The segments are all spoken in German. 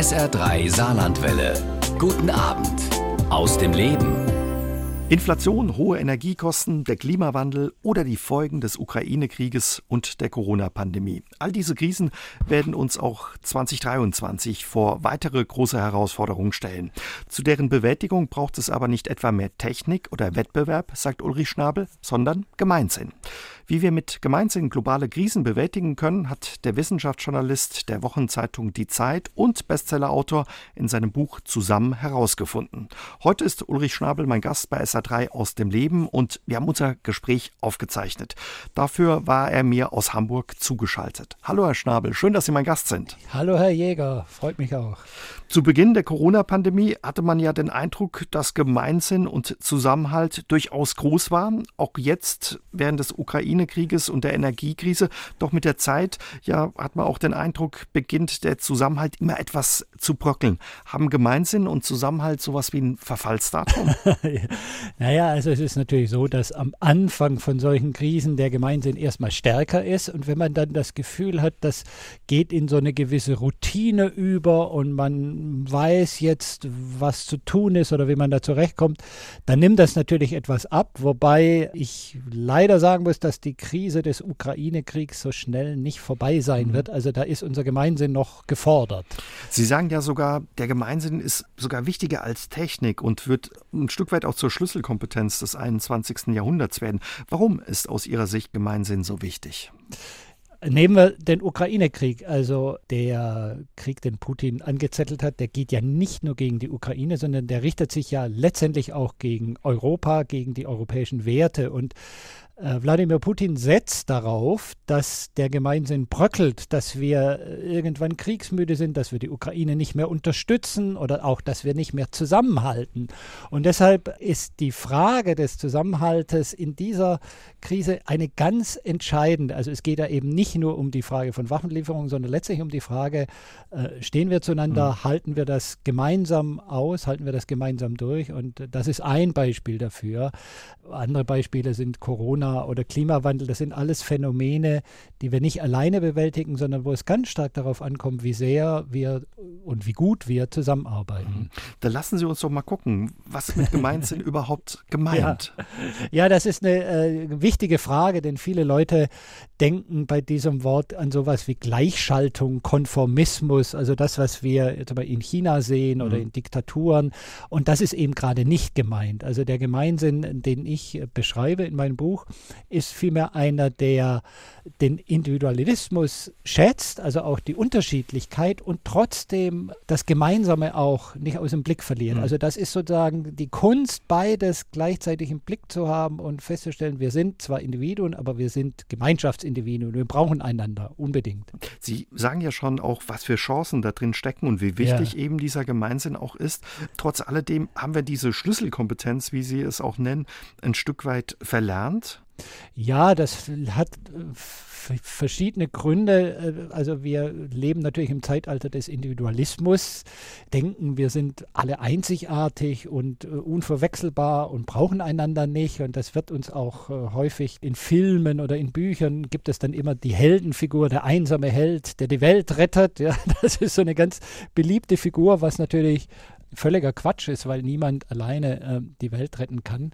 SR3 Saarlandwelle. Guten Abend aus dem Leben. Inflation, hohe Energiekosten, der Klimawandel oder die Folgen des Ukraine-Krieges und der Corona-Pandemie. All diese Krisen werden uns auch 2023 vor weitere große Herausforderungen stellen. Zu deren Bewältigung braucht es aber nicht etwa mehr Technik oder Wettbewerb, sagt Ulrich Schnabel, sondern Gemeinsinn. Wie wir mit Gemeinsinn globale Krisen bewältigen können, hat der Wissenschaftsjournalist der Wochenzeitung Die Zeit und Bestsellerautor in seinem Buch Zusammen herausgefunden. Heute ist Ulrich Schnabel mein Gast bei SA3 aus dem Leben und wir haben unser Gespräch aufgezeichnet. Dafür war er mir aus Hamburg zugeschaltet. Hallo Herr Schnabel, schön, dass Sie mein Gast sind. Hallo Herr Jäger, freut mich auch. Zu Beginn der Corona-Pandemie hatte man ja den Eindruck, dass Gemeinsinn und Zusammenhalt durchaus groß waren. Auch jetzt während des Ukraine-Krieges und der Energiekrise. Doch mit der Zeit, ja, hat man auch den Eindruck, beginnt der Zusammenhalt immer etwas zu bröckeln. Haben Gemeinsinn und Zusammenhalt sowas wie ein Verfallsdatum? naja, also es ist natürlich so, dass am Anfang von solchen Krisen der Gemeinsinn erstmal stärker ist. Und wenn man dann das Gefühl hat, das geht in so eine gewisse Routine über und man weiß jetzt, was zu tun ist oder wie man da zurechtkommt, dann nimmt das natürlich etwas ab. Wobei ich leider sagen muss, dass die Krise des Ukraine-Kriegs so schnell nicht vorbei sein mhm. wird. Also da ist unser Gemeinsinn noch gefordert. Sie sagen ja sogar, der Gemeinsinn ist sogar wichtiger als Technik und wird ein Stück weit auch zur Schlüsselkompetenz des 21. Jahrhunderts werden. Warum ist aus Ihrer Sicht Gemeinsinn so wichtig? Nehmen wir den Ukraine-Krieg. Also der Krieg, den Putin angezettelt hat, der geht ja nicht nur gegen die Ukraine, sondern der richtet sich ja letztendlich auch gegen Europa, gegen die europäischen Werte. Und Wladimir Putin setzt darauf, dass der Gemeinsinn bröckelt, dass wir äh, irgendwann kriegsmüde sind, dass wir die Ukraine nicht mehr unterstützen oder auch, dass wir nicht mehr zusammenhalten. Und deshalb ist die Frage des Zusammenhaltes in dieser Krise eine ganz entscheidende. Also es geht da eben nicht nur um die Frage von Waffenlieferungen, sondern letztlich um die Frage, äh, stehen wir zueinander, mhm. halten wir das gemeinsam aus, halten wir das gemeinsam durch. Und das ist ein Beispiel dafür. Andere Beispiele sind Corona oder Klimawandel, das sind alles Phänomene, die wir nicht alleine bewältigen, sondern wo es ganz stark darauf ankommt, wie sehr wir und wie gut wir zusammenarbeiten. Mhm. Dann lassen Sie uns doch mal gucken, was mit Gemeinsinn überhaupt gemeint? Ja. ja, das ist eine äh, wichtige Frage, denn viele Leute denken bei diesem Wort an sowas wie Gleichschaltung, Konformismus, also das, was wir jetzt aber in China sehen oder mhm. in Diktaturen. Und das ist eben gerade nicht gemeint. Also der Gemeinsinn, den ich beschreibe in meinem Buch, ist vielmehr einer, der den Individualismus schätzt, also auch die Unterschiedlichkeit und trotzdem das Gemeinsame auch nicht aus dem Blick verliert. Mhm. Also das ist sozusagen die Kunst, beides gleichzeitig im Blick zu haben und festzustellen, wir sind zwar Individuen, aber wir sind Gemeinschaftsindividuen. Wir brauchen einander unbedingt. Sie sagen ja schon auch, was für Chancen da drin stecken und wie wichtig ja. eben dieser Gemeinsinn auch ist. Trotz alledem haben wir diese Schlüsselkompetenz, wie Sie es auch nennen, ein Stück weit verlernt. Ja, das hat äh, verschiedene Gründe. Äh, also wir leben natürlich im Zeitalter des Individualismus, denken, wir sind alle einzigartig und äh, unverwechselbar und brauchen einander nicht. Und das wird uns auch häufig in Filmen oder in Büchern gibt es dann immer die Heldenfigur, der einsame Held, der die Welt rettet. Ja, das ist so eine ganz beliebte Figur, was natürlich völliger Quatsch ist, weil niemand alleine äh, die Welt retten kann.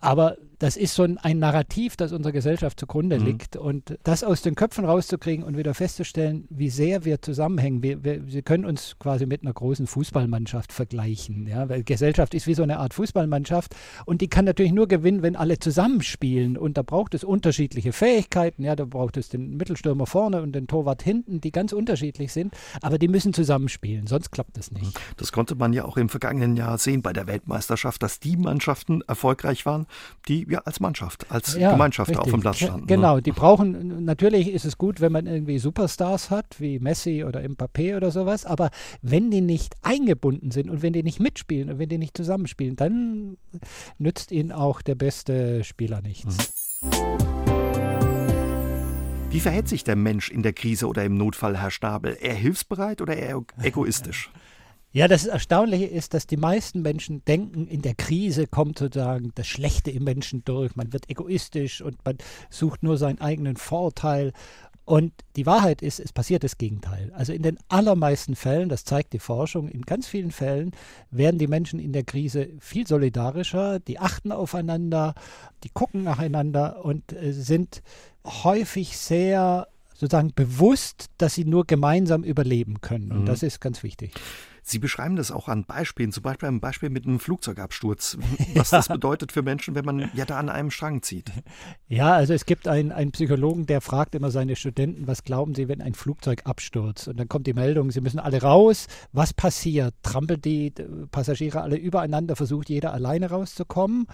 Aber das ist so ein, ein Narrativ, das unserer Gesellschaft zugrunde mhm. liegt. Und das aus den Köpfen rauszukriegen und wieder festzustellen, wie sehr wir zusammenhängen. Wir, wir, wir können uns quasi mit einer großen Fußballmannschaft vergleichen. Ja? Weil Gesellschaft ist wie so eine Art Fußballmannschaft und die kann natürlich nur gewinnen, wenn alle zusammenspielen. Und da braucht es unterschiedliche Fähigkeiten. Ja, da braucht es den Mittelstürmer vorne und den Torwart hinten, die ganz unterschiedlich sind. Aber die müssen zusammenspielen, sonst klappt das nicht. Das konnte man ja auch im vergangenen Jahr sehen bei der Weltmeisterschaft, dass die Mannschaften erfolgreich waren, die ja als Mannschaft, als ja, Gemeinschaft richtig. auf dem Platz standen. Genau, ne? die brauchen, natürlich ist es gut, wenn man irgendwie Superstars hat, wie Messi oder Mbappé oder sowas, aber wenn die nicht eingebunden sind und wenn die nicht mitspielen und wenn die nicht zusammenspielen, dann nützt ihnen auch der beste Spieler nichts. Mhm. Wie verhält sich der Mensch in der Krise oder im Notfall, Herr Stabel? Eher hilfsbereit oder eher egoistisch? Ja, das Erstaunliche ist, dass die meisten Menschen denken, in der Krise kommt sozusagen das Schlechte im Menschen durch. Man wird egoistisch und man sucht nur seinen eigenen Vorteil. Und die Wahrheit ist, es passiert das Gegenteil. Also in den allermeisten Fällen, das zeigt die Forschung, in ganz vielen Fällen werden die Menschen in der Krise viel solidarischer, die achten aufeinander, die gucken nacheinander und äh, sind häufig sehr sozusagen bewusst, dass sie nur gemeinsam überleben können. Und mhm. das ist ganz wichtig. Sie beschreiben das auch an Beispielen, zum Beispiel ein Beispiel mit einem Flugzeugabsturz, was ja. das bedeutet für Menschen, wenn man ja da an einem Strang zieht. Ja, also es gibt einen, einen Psychologen, der fragt immer seine Studenten, was glauben sie, wenn ein Flugzeug abstürzt? Und dann kommt die Meldung, sie müssen alle raus. Was passiert? Trampelt die Passagiere alle übereinander, versucht jeder alleine rauszukommen?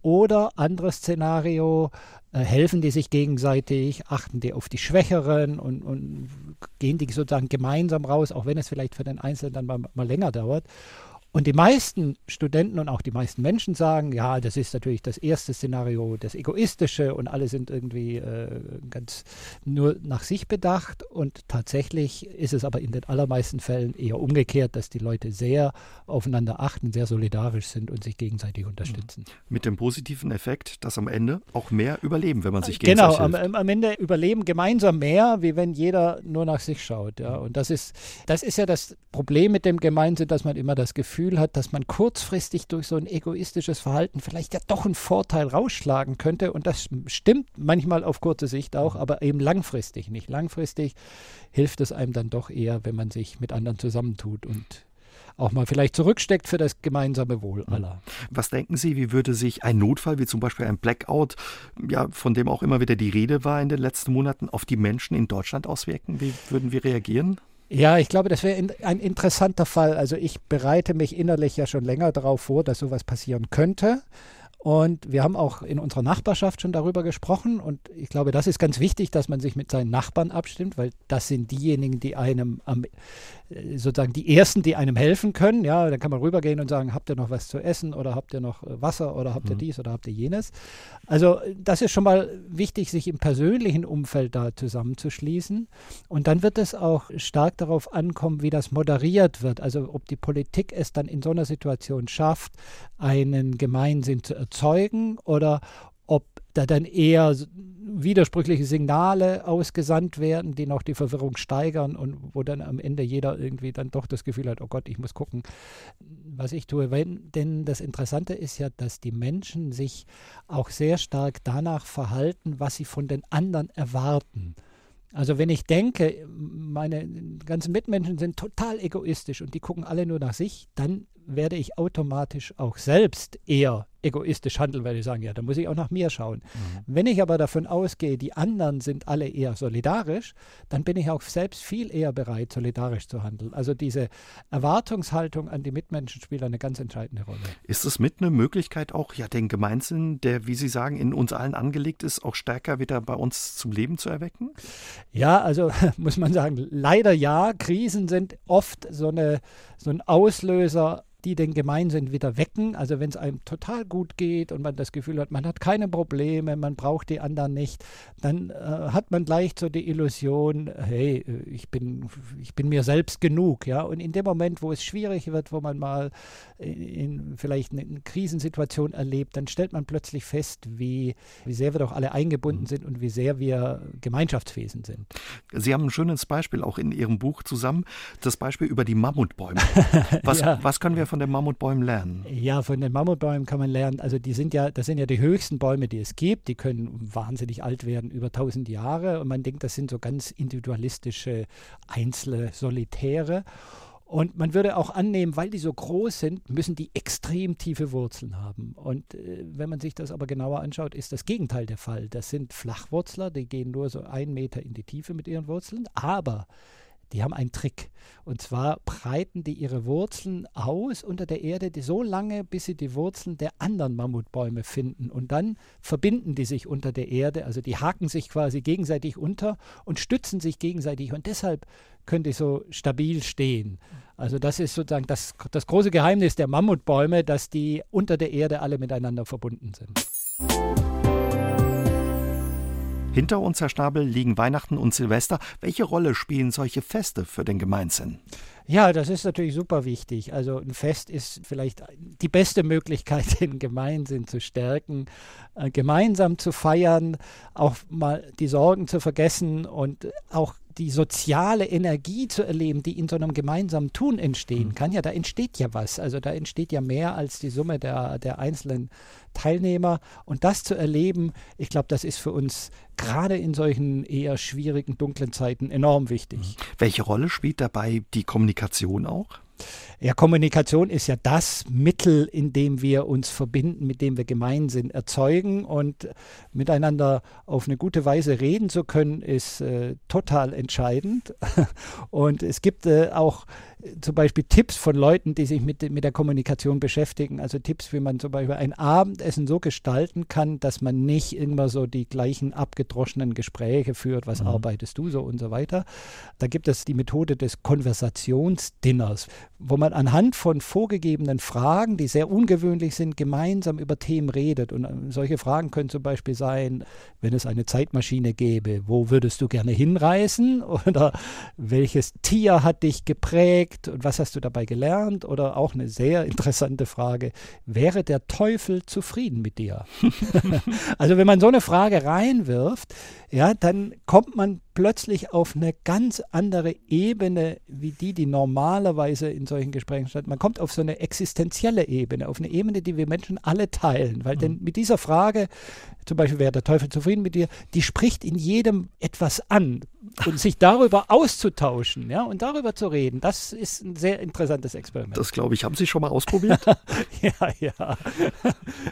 Oder anderes Szenario, äh, helfen die sich gegenseitig, achten die auf die Schwächeren und, und gehen die sozusagen gemeinsam raus, auch wenn es vielleicht für den Einzelnen dann mal, mal länger dauert. Und die meisten Studenten und auch die meisten Menschen sagen, ja, das ist natürlich das erste Szenario, das egoistische und alle sind irgendwie äh, ganz nur nach sich bedacht. Und tatsächlich ist es aber in den allermeisten Fällen eher umgekehrt, dass die Leute sehr aufeinander achten, sehr solidarisch sind und sich gegenseitig unterstützen. Mhm. Mit dem positiven Effekt, dass am Ende auch mehr überleben, wenn man sich gegenseitig Genau, am, am, Ende überleben gemeinsam mehr, wie wenn jeder nur nach sich schaut. Ja. Und das ist, das ist ja das Problem mit dem Gemeinsinn, dass man immer das Gefühl Gefühl hat, dass man kurzfristig durch so ein egoistisches Verhalten vielleicht ja doch einen Vorteil rausschlagen könnte. Und das stimmt manchmal auf kurze Sicht auch, aber eben langfristig nicht. Langfristig hilft es einem dann doch eher, wenn man sich mit anderen zusammentut und auch mal vielleicht zurücksteckt für das gemeinsame Wohl mhm. aller. Was denken Sie, wie würde sich ein Notfall, wie zum Beispiel ein Blackout, ja, von dem auch immer wieder die Rede war in den letzten Monaten, auf die Menschen in Deutschland auswirken? Wie würden wir reagieren? Ja, ich glaube, das wäre in, ein interessanter Fall. Also ich bereite mich innerlich ja schon länger darauf vor, dass sowas passieren könnte. Und wir haben auch in unserer Nachbarschaft schon darüber gesprochen. Und ich glaube, das ist ganz wichtig, dass man sich mit seinen Nachbarn abstimmt, weil das sind diejenigen, die einem am sozusagen die ersten, die einem helfen können. Ja, dann kann man rübergehen und sagen, habt ihr noch was zu essen oder habt ihr noch äh, Wasser oder habt ihr mhm. dies oder habt ihr jenes. Also das ist schon mal wichtig, sich im persönlichen Umfeld da zusammenzuschließen. Und dann wird es auch stark darauf ankommen, wie das moderiert wird. Also ob die Politik es dann in so einer Situation schafft, einen Gemeinsinn zu erzeugen oder da dann eher widersprüchliche Signale ausgesandt werden, die noch die Verwirrung steigern und wo dann am Ende jeder irgendwie dann doch das Gefühl hat, oh Gott, ich muss gucken, was ich tue. Wenn, denn das Interessante ist ja, dass die Menschen sich auch sehr stark danach verhalten, was sie von den anderen erwarten. Also wenn ich denke, meine ganzen Mitmenschen sind total egoistisch und die gucken alle nur nach sich, dann werde ich automatisch auch selbst eher egoistisch handeln, weil ich sagen, ja, da muss ich auch nach mir schauen. Mhm. Wenn ich aber davon ausgehe, die anderen sind alle eher solidarisch, dann bin ich auch selbst viel eher bereit, solidarisch zu handeln. Also diese Erwartungshaltung an die Mitmenschen spielt eine ganz entscheidende Rolle. Ist es mit eine Möglichkeit auch, ja, den Gemeinsinn, der, wie Sie sagen, in uns allen angelegt ist, auch stärker wieder bei uns zum Leben zu erwecken? Ja, also muss man sagen, leider ja. Krisen sind oft so, eine, so ein Auslöser die den Gemeinsinn wieder wecken. Also wenn es einem total gut geht und man das Gefühl hat, man hat keine Probleme, man braucht die anderen nicht, dann äh, hat man gleich so die Illusion, hey, ich bin, ich bin mir selbst genug. Ja? Und in dem Moment, wo es schwierig wird, wo man mal in, in vielleicht eine, eine Krisensituation erlebt, dann stellt man plötzlich fest, wie, wie sehr wir doch alle eingebunden mhm. sind und wie sehr wir Gemeinschaftswesen sind. Sie haben ein schönes Beispiel auch in Ihrem Buch zusammen, das Beispiel über die Mammutbäume. Was, ja. was können wir von den Mammutbäumen lernen? Ja, von den Mammutbäumen kann man lernen. Also die sind ja, das sind ja die höchsten Bäume, die es gibt. Die können wahnsinnig alt werden, über 1000 Jahre. Und man denkt, das sind so ganz individualistische, einzelne Solitäre. Und man würde auch annehmen, weil die so groß sind, müssen die extrem tiefe Wurzeln haben. Und äh, wenn man sich das aber genauer anschaut, ist das Gegenteil der Fall. Das sind Flachwurzler, die gehen nur so einen Meter in die Tiefe mit ihren Wurzeln. Aber die haben einen Trick. Und zwar breiten die ihre Wurzeln aus unter der Erde so lange, bis sie die Wurzeln der anderen Mammutbäume finden. Und dann verbinden die sich unter der Erde. Also die haken sich quasi gegenseitig unter und stützen sich gegenseitig. Und deshalb können die so stabil stehen. Also das ist sozusagen das, das große Geheimnis der Mammutbäume, dass die unter der Erde alle miteinander verbunden sind. Hinter uns, Herr Schnabel, liegen Weihnachten und Silvester. Welche Rolle spielen solche Feste für den Gemeinsinn? Ja, das ist natürlich super wichtig. Also ein Fest ist vielleicht die beste Möglichkeit, den Gemeinsinn zu stärken, äh, gemeinsam zu feiern, auch mal die Sorgen zu vergessen und auch die soziale Energie zu erleben, die in so einem gemeinsamen Tun entstehen mhm. kann. Ja, da entsteht ja was. Also da entsteht ja mehr als die Summe der, der einzelnen Teilnehmer. Und das zu erleben, ich glaube, das ist für uns gerade in solchen eher schwierigen, dunklen Zeiten enorm wichtig. Mhm. Welche Rolle spielt dabei die Kommunikation auch? Ja, Kommunikation ist ja das Mittel, in dem wir uns verbinden, mit dem wir Gemeinsinn erzeugen. Und miteinander auf eine gute Weise reden zu können, ist äh, total entscheidend. Und es gibt äh, auch zum Beispiel Tipps von Leuten, die sich mit, mit der Kommunikation beschäftigen. Also Tipps, wie man zum Beispiel ein Abendessen so gestalten kann, dass man nicht immer so die gleichen abgedroschenen Gespräche führt, was mhm. arbeitest du so und so weiter. Da gibt es die Methode des Konversationsdinners, wo man anhand von vorgegebenen Fragen, die sehr ungewöhnlich sind, gemeinsam über Themen redet. Und äh, solche Fragen können zum Beispiel sein, wenn es eine Zeitmaschine gäbe, wo würdest du gerne hinreisen? Oder welches Tier hat dich geprägt? Geprägt und was hast du dabei gelernt? Oder auch eine sehr interessante Frage, wäre der Teufel zufrieden mit dir? also wenn man so eine Frage reinwirft, ja, dann kommt man plötzlich auf eine ganz andere Ebene, wie die, die normalerweise in solchen Gesprächen statt. Man kommt auf so eine existenzielle Ebene, auf eine Ebene, die wir Menschen alle teilen. Weil mhm. denn mit dieser Frage, zum Beispiel, wäre der Teufel zufrieden mit dir, die spricht in jedem etwas an. Und sich darüber auszutauschen, ja, und darüber zu reden, das ist ein sehr interessantes Experiment. Das glaube ich. Haben Sie schon mal ausprobiert? ja, ja.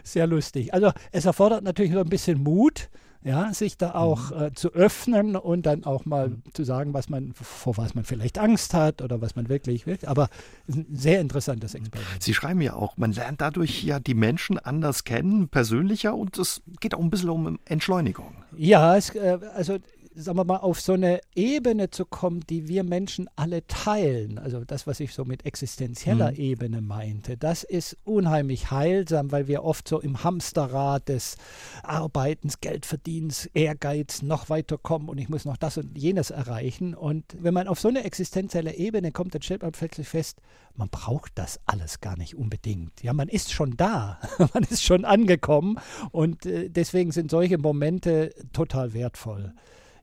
Sehr lustig. Also es erfordert natürlich so ein bisschen Mut ja, sich da auch mhm. äh, zu öffnen und dann auch mal mhm. zu sagen, was man, vor was man vielleicht Angst hat oder was man wirklich will. Aber ein sehr interessantes mhm. Experiment. Sie schreiben ja auch, man lernt dadurch ja die Menschen anders kennen, persönlicher und es geht auch ein bisschen um Entschleunigung. Ja, es, äh, also sagen wir mal, auf so eine Ebene zu kommen, die wir Menschen alle teilen, also das, was ich so mit existenzieller mhm. Ebene meinte, das ist unheimlich heilsam, weil wir oft so im Hamsterrad des Arbeitens, Geldverdienens, Ehrgeiz noch weiterkommen und ich muss noch das und jenes erreichen. Und wenn man auf so eine existenzielle Ebene kommt, dann stellt man plötzlich fest, man braucht das alles gar nicht unbedingt. Ja, man ist schon da, man ist schon angekommen und äh, deswegen sind solche Momente total wertvoll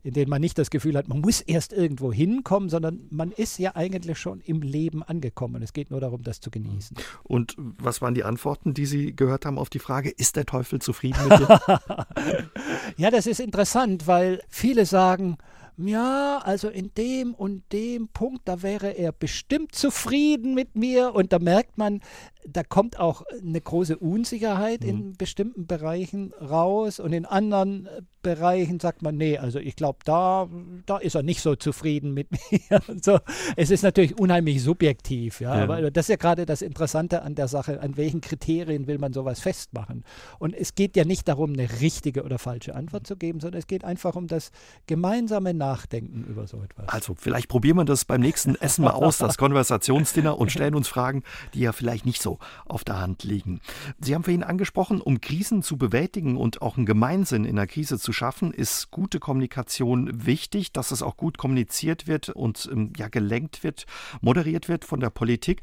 in denen man nicht das Gefühl hat, man muss erst irgendwo hinkommen, sondern man ist ja eigentlich schon im Leben angekommen. Es geht nur darum, das zu genießen. Und was waren die Antworten, die Sie gehört haben auf die Frage, ist der Teufel zufrieden mit dir? ja, das ist interessant, weil viele sagen, ja, also in dem und dem Punkt, da wäre er bestimmt zufrieden mit mir. Und da merkt man, da kommt auch eine große Unsicherheit mhm. in bestimmten Bereichen raus und in anderen äh, Bereichen sagt man, nee, also ich glaube, da, da ist er nicht so zufrieden mit mir. so. Es ist natürlich unheimlich subjektiv, ja, ja. aber das ist ja gerade das Interessante an der Sache, an welchen Kriterien will man sowas festmachen. Und es geht ja nicht darum, eine richtige oder falsche Antwort zu geben, sondern es geht einfach um das gemeinsame Nachdenken über so etwas. Also vielleicht probieren wir das beim nächsten Essen mal aus, das Konversationsdinner und stellen uns Fragen, die ja vielleicht nicht so auf der Hand liegen. Sie haben vorhin angesprochen, um Krisen zu bewältigen und auch einen Gemeinsinn in der Krise zu schaffen, ist gute Kommunikation wichtig, dass es auch gut kommuniziert wird und ähm, ja gelenkt wird, moderiert wird von der Politik.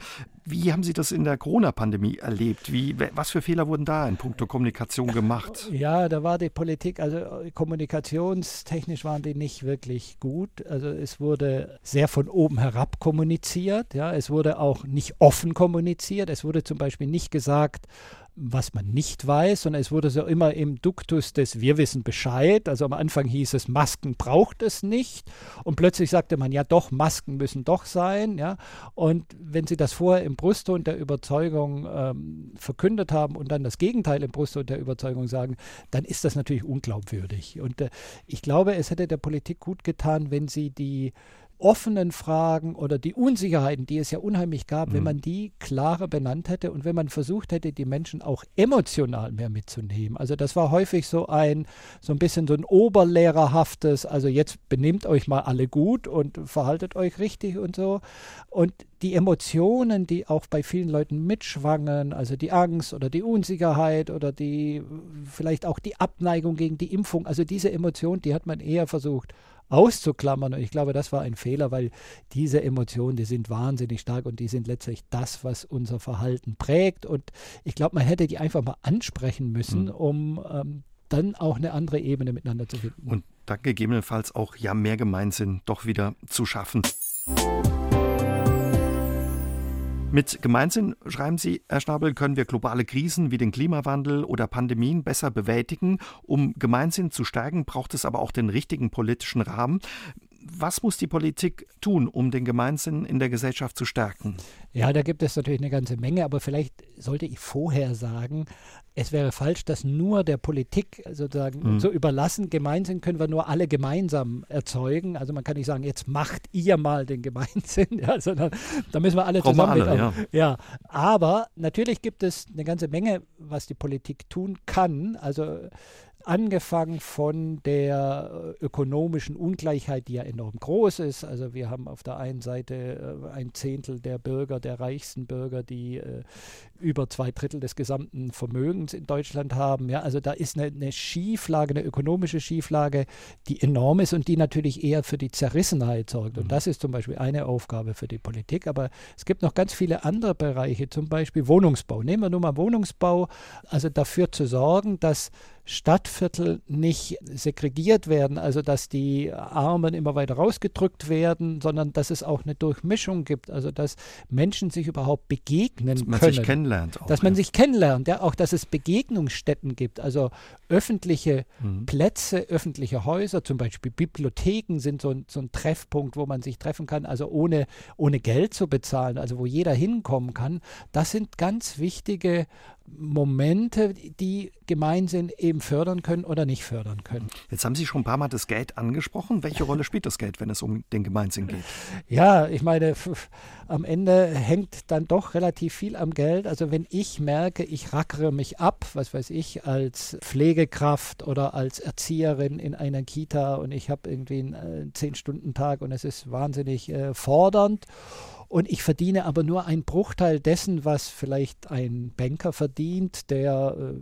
Wie haben Sie das in der Corona-Pandemie erlebt? Wie, was für Fehler wurden da in puncto Kommunikation gemacht? Ja, da war die Politik, also äh, kommunikationstechnisch waren die nicht wirklich gut. Also es wurde sehr von oben herab kommuniziert. Ja, es wurde auch nicht offen kommuniziert. Es wurde zum Beispiel nicht gesagt, was man nicht weiß, sondern es wurde so immer im Duktus des Wir wissen Bescheid. Also am Anfang hieß es, Masken braucht es nicht. Und plötzlich sagte man, ja doch, Masken müssen doch sein. Ja? Und wenn Sie das vorher im Brustton der Überzeugung ähm, verkündet haben und dann das Gegenteil im Brustton der Überzeugung sagen, dann ist das natürlich unglaubwürdig. Und äh, ich glaube, es hätte der Politik gut getan, wenn sie die offenen Fragen oder die Unsicherheiten, die es ja unheimlich gab, mhm. wenn man die klarer benannt hätte und wenn man versucht hätte, die Menschen auch emotional mehr mitzunehmen. Also das war häufig so ein, so ein bisschen so ein oberlehrerhaftes, also jetzt benehmt euch mal alle gut und verhaltet euch richtig und so. Und die Emotionen, die auch bei vielen Leuten mitschwangen, also die Angst oder die Unsicherheit oder die vielleicht auch die Abneigung gegen die Impfung, also diese Emotion, die hat man eher versucht auszuklammern. Und ich glaube, das war ein Fehler, weil diese Emotionen, die sind wahnsinnig stark und die sind letztlich das, was unser Verhalten prägt. Und ich glaube, man hätte die einfach mal ansprechen müssen, mhm. um ähm, dann auch eine andere Ebene miteinander zu finden. Und da gegebenenfalls auch ja mehr Gemeinsinn doch wieder zu schaffen. Mit Gemeinsinn, schreiben Sie, Herr Schnabel, können wir globale Krisen wie den Klimawandel oder Pandemien besser bewältigen. Um Gemeinsinn zu stärken, braucht es aber auch den richtigen politischen Rahmen. Was muss die Politik tun, um den Gemeinsinn in der Gesellschaft zu stärken? Ja, da gibt es natürlich eine ganze Menge, aber vielleicht sollte ich vorher sagen, es wäre falsch, das nur der Politik sozusagen mhm. zu überlassen. Gemeinsinn können wir nur alle gemeinsam erzeugen. Also man kann nicht sagen, jetzt macht ihr mal den Gemeinsinn, ja, sondern da müssen wir alle Brauchen zusammen. Alle, ja. ja, aber natürlich gibt es eine ganze Menge, was die Politik tun kann. Also angefangen von der äh, ökonomischen Ungleichheit, die ja enorm groß ist. Also wir haben auf der einen Seite äh, ein Zehntel der Bürger, der reichsten Bürger, die äh, über zwei Drittel des gesamten Vermögens in Deutschland haben. Ja, also da ist eine, eine Schieflage, eine ökonomische Schieflage, die enorm ist und die natürlich eher für die Zerrissenheit sorgt. Und mhm. das ist zum Beispiel eine Aufgabe für die Politik. Aber es gibt noch ganz viele andere Bereiche, zum Beispiel Wohnungsbau. Nehmen wir nur mal Wohnungsbau, also dafür zu sorgen, dass Stadtviertel nicht segregiert werden, also dass die Armen immer weiter rausgedrückt werden, sondern dass es auch eine Durchmischung gibt, also dass Menschen sich überhaupt begegnen dass man können. Sich kennenlernt auch, dass man ja. sich kennenlernt, ja, auch dass es Begegnungsstätten gibt, also öffentliche mhm. Plätze, öffentliche Häuser, zum Beispiel Bibliotheken sind so ein, so ein Treffpunkt, wo man sich treffen kann, also ohne, ohne Geld zu bezahlen, also wo jeder hinkommen kann. Das sind ganz wichtige Momente, die Gemeinsinn eben fördern können oder nicht fördern können. Jetzt haben Sie schon ein paar Mal das Geld angesprochen. Welche Rolle spielt das Geld, wenn es um den Gemeinsinn geht? Ja, ich meine, am Ende hängt dann doch relativ viel am Geld. Also wenn ich merke, ich rackere mich ab, was weiß ich, als Pflegekraft oder als Erzieherin in einer Kita und ich habe irgendwie einen äh, Zehn-Stunden-Tag und es ist wahnsinnig äh, fordernd und ich verdiene aber nur einen Bruchteil dessen, was vielleicht ein Banker verdient, der äh,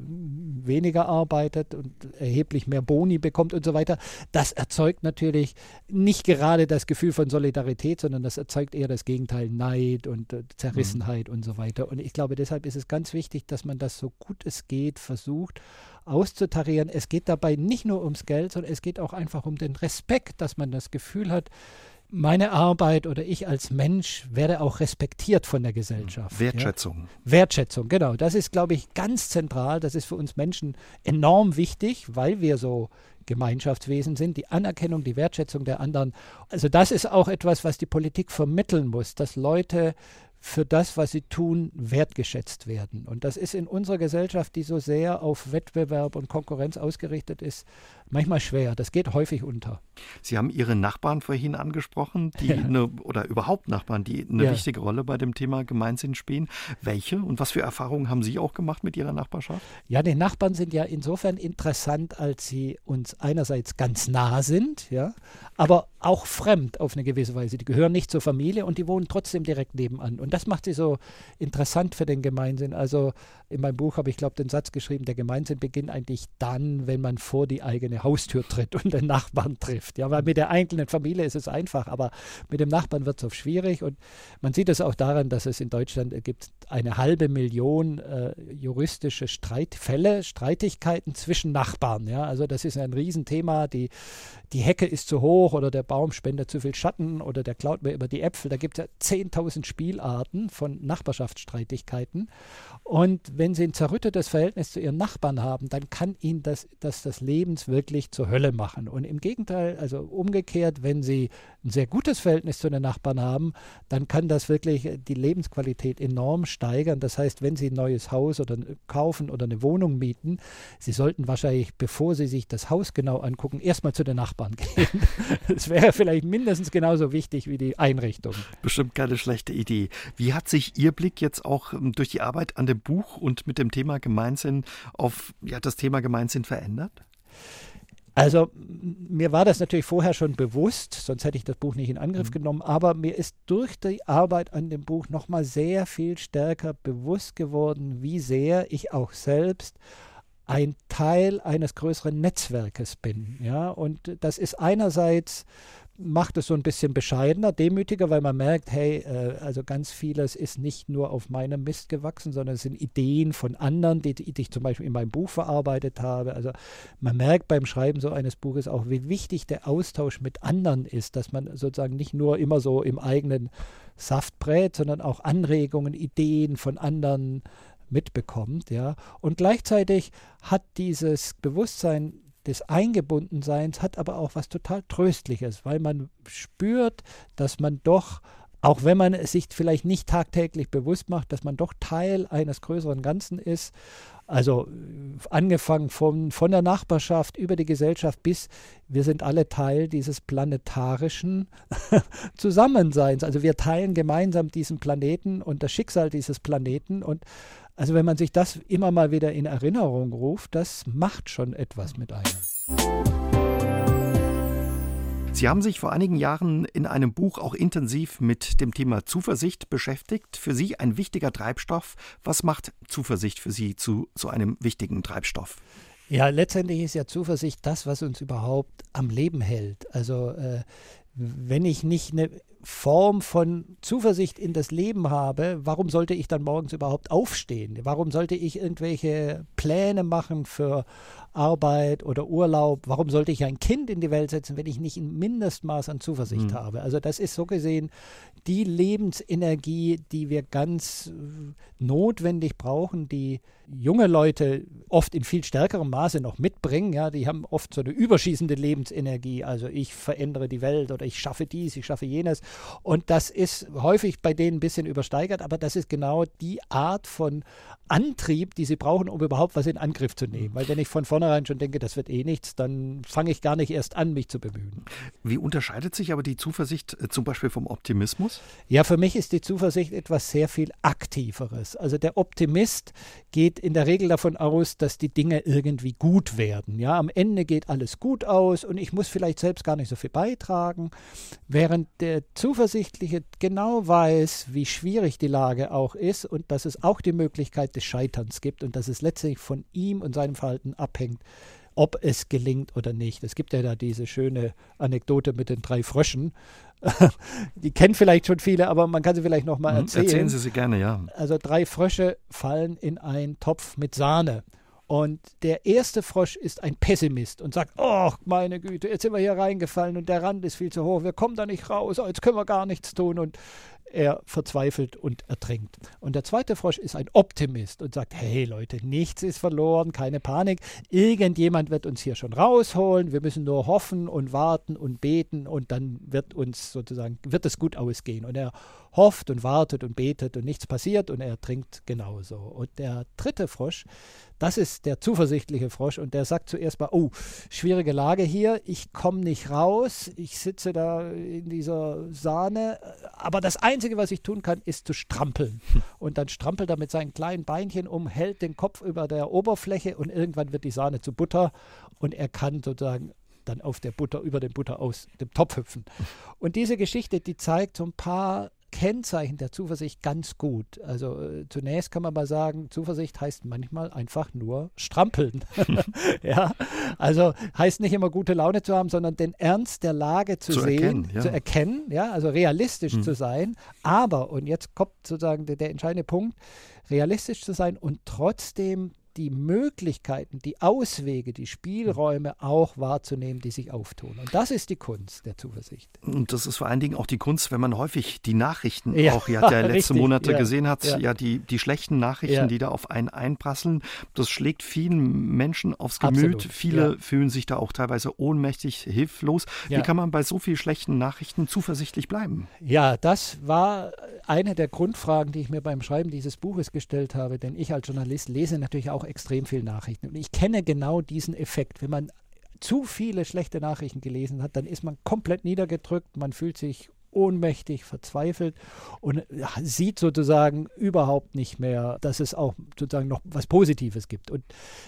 weniger arbeitet und erheblich mehr Boni bekommt und so weiter. Das erzeugt natürlich nicht gerade das Gefühl von Solidarität, sondern das erzeugt eher das Gegenteil, Neid und äh, Zerrissenheit mhm. und so weiter. Und ich glaube, deshalb ist es ganz wichtig, dass man das so gut es geht versucht auszutarieren. Es geht dabei nicht nur ums Geld, sondern es geht auch einfach um den Respekt, dass man das Gefühl hat, meine Arbeit oder ich als Mensch werde auch respektiert von der Gesellschaft. Wertschätzung. Ja? Wertschätzung, genau. Das ist, glaube ich, ganz zentral. Das ist für uns Menschen enorm wichtig, weil wir so Gemeinschaftswesen sind. Die Anerkennung, die Wertschätzung der anderen. Also das ist auch etwas, was die Politik vermitteln muss, dass Leute für das, was sie tun, wertgeschätzt werden. Und das ist in unserer Gesellschaft, die so sehr auf Wettbewerb und Konkurrenz ausgerichtet ist, manchmal schwer. Das geht häufig unter. Sie haben Ihre Nachbarn vorhin angesprochen, die ja. eine, oder überhaupt Nachbarn, die eine ja. wichtige Rolle bei dem Thema Gemeinsinn spielen. Welche und was für Erfahrungen haben Sie auch gemacht mit Ihrer Nachbarschaft? Ja, die Nachbarn sind ja insofern interessant, als sie uns einerseits ganz nah sind, ja, aber auch fremd auf eine gewisse Weise. Die gehören nicht zur Familie und die wohnen trotzdem direkt nebenan. Und das macht sie so interessant für den Gemeinsinn. Also in meinem Buch habe ich, glaube den Satz geschrieben, der Gemeinsinn beginnt eigentlich dann, wenn man vor die eigene Haustür tritt und den Nachbarn trifft. Ja, weil mit der einzelnen Familie ist es einfach, aber mit dem Nachbarn wird es oft schwierig. Und man sieht es auch daran, dass es in Deutschland gibt eine halbe Million äh, juristische Streitfälle, Streitigkeiten zwischen Nachbarn. Ja, also das ist ein Riesenthema. Die, die Hecke ist zu hoch oder der Baum spendet zu viel Schatten oder der klaut mir über die Äpfel. Da gibt es ja 10.000 Spielarten von Nachbarschaftsstreitigkeiten. Und wenn Sie ein zerrüttetes Verhältnis zu Ihren Nachbarn haben, dann kann Ihnen das, das das Lebens wirklich zur Hölle machen. Und im Gegenteil, also umgekehrt, wenn Sie ein sehr gutes Verhältnis zu den Nachbarn haben, dann kann das wirklich die Lebensqualität enorm steigern. Das heißt, wenn Sie ein neues Haus oder kaufen oder eine Wohnung mieten, Sie sollten wahrscheinlich, bevor Sie sich das Haus genau angucken, erstmal zu den Nachbarn gehen. Das wäre vielleicht mindestens genauso wichtig wie die Einrichtung. Bestimmt keine schlechte Idee. Wie hat sich Ihr Blick jetzt auch ähm, durch die Arbeit an dem Buch und mit dem Thema Gemeinsinn auf ja, das Thema Gemeinsinn verändert? Also mir war das natürlich vorher schon bewusst, sonst hätte ich das Buch nicht in Angriff mhm. genommen, aber mir ist durch die Arbeit an dem Buch nochmal sehr viel stärker bewusst geworden, wie sehr ich auch selbst ein Teil eines größeren Netzwerkes bin. Ja, und das ist einerseits macht es so ein bisschen bescheidener, demütiger, weil man merkt, hey, äh, also ganz vieles ist nicht nur auf meinem Mist gewachsen, sondern es sind Ideen von anderen, die, die, ich zum Beispiel in meinem Buch verarbeitet habe. Also man merkt beim Schreiben so eines Buches auch, wie wichtig der Austausch mit anderen ist, dass man sozusagen nicht nur immer so im eigenen Saft brät, sondern auch Anregungen, Ideen von anderen mitbekommt, ja. Und gleichzeitig hat dieses Bewusstsein des Eingebundenseins hat aber auch was total Tröstliches, weil man spürt, dass man doch, auch wenn man es sich vielleicht nicht tagtäglich bewusst macht, dass man doch Teil eines größeren Ganzen ist. Also angefangen von, von der Nachbarschaft über die Gesellschaft bis wir sind alle Teil dieses planetarischen Zusammenseins. Also wir teilen gemeinsam diesen Planeten und das Schicksal dieses Planeten und also wenn man sich das immer mal wieder in Erinnerung ruft, das macht schon etwas mit einem. Sie haben sich vor einigen Jahren in einem Buch auch intensiv mit dem Thema Zuversicht beschäftigt. Für Sie ein wichtiger Treibstoff. Was macht Zuversicht für Sie zu so einem wichtigen Treibstoff? Ja, letztendlich ist ja Zuversicht das, was uns überhaupt am Leben hält. Also äh, wenn ich nicht eine Form von Zuversicht in das Leben habe, warum sollte ich dann morgens überhaupt aufstehen? Warum sollte ich irgendwelche Pläne machen für Arbeit oder Urlaub? Warum sollte ich ein Kind in die Welt setzen, wenn ich nicht ein Mindestmaß an Zuversicht mhm. habe? Also das ist so gesehen die Lebensenergie, die wir ganz äh, notwendig brauchen, die junge Leute oft in viel stärkerem Maße noch mitbringen. Ja, die haben oft so eine überschießende Lebensenergie. Also ich verändere die Welt oder ich schaffe dies, ich schaffe jenes. Und das ist häufig bei denen ein bisschen übersteigert, aber das ist genau die Art von Antrieb, die sie brauchen, um überhaupt was in Angriff zu nehmen. Weil wenn ich von vornherein schon denke, das wird eh nichts, dann fange ich gar nicht erst an, mich zu bemühen. Wie unterscheidet sich aber die Zuversicht äh, zum Beispiel vom Optimismus? Ja, für mich ist die Zuversicht etwas sehr viel Aktiveres. Also der Optimist geht in der Regel davon aus, dass die Dinge irgendwie gut werden. Ja, am Ende geht alles gut aus und ich muss vielleicht selbst gar nicht so viel beitragen. Während der Zuversichtliche genau weiß, wie schwierig die Lage auch ist und dass es auch die Möglichkeit des Scheiterns gibt und dass es letztlich von ihm und seinem Verhalten abhängt, ob es gelingt oder nicht. Es gibt ja da diese schöne Anekdote mit den drei Fröschen. Die kennen vielleicht schon viele, aber man kann sie vielleicht noch mal mhm, erzählen. Erzählen Sie sie gerne, ja. Also drei Frösche fallen in einen Topf mit Sahne. Und der erste Frosch ist ein Pessimist und sagt, oh meine Güte, jetzt sind wir hier reingefallen und der Rand ist viel zu hoch, wir kommen da nicht raus, jetzt können wir gar nichts tun. Und er verzweifelt und ertrinkt. Und der zweite Frosch ist ein Optimist und sagt, hey Leute, nichts ist verloren, keine Panik, irgendjemand wird uns hier schon rausholen, wir müssen nur hoffen und warten und beten und dann wird uns sozusagen, wird es gut ausgehen. Und er hofft und wartet und betet und nichts passiert und er trinkt genauso. Und der dritte Frosch, das ist der zuversichtliche Frosch und der sagt zuerst mal, oh, schwierige Lage hier, ich komme nicht raus, ich sitze da in dieser Sahne, aber das Einzige, was ich tun kann, ist zu strampeln. Und dann strampelt er mit seinen kleinen Beinchen um, hält den Kopf über der Oberfläche und irgendwann wird die Sahne zu Butter und er kann sozusagen dann auf der Butter, über den Butter aus dem Topf hüpfen. Und diese Geschichte, die zeigt so ein paar Kennzeichen der Zuversicht ganz gut. Also äh, zunächst kann man mal sagen, Zuversicht heißt manchmal einfach nur strampeln. ja, also heißt nicht immer gute Laune zu haben, sondern den Ernst der Lage zu, zu sehen, erkennen, ja. zu erkennen, ja, also realistisch hm. zu sein. Aber, und jetzt kommt sozusagen der, der entscheidende Punkt, realistisch zu sein und trotzdem die Möglichkeiten, die Auswege, die Spielräume auch wahrzunehmen, die sich auftun. Und das ist die Kunst der Zuversicht. Und das ist vor allen Dingen auch die Kunst, wenn man häufig die Nachrichten ja, auch ja der letzten Monate ja, gesehen hat, ja. ja, die, die schlechten Nachrichten, die da auf einen einprasseln. Das schlägt vielen Menschen aufs Gemüt. Absolut, Viele fühlen sich da auch teilweise ohnmächtig, hilflos. Wie kann man bei so vielen schlechten Nachrichten zuversichtlich bleiben? Ja, das war eine der Grundfragen, die ich mir beim Schreiben dieses Buches gestellt habe, denn ich als Journalist lese natürlich auch extrem viel Nachrichten. Und ich kenne genau diesen Effekt. Wenn man zu viele schlechte Nachrichten gelesen hat, dann ist man komplett niedergedrückt, man fühlt sich ohnmächtig, verzweifelt und sieht sozusagen überhaupt nicht mehr, dass es auch sozusagen noch was Positives gibt. Und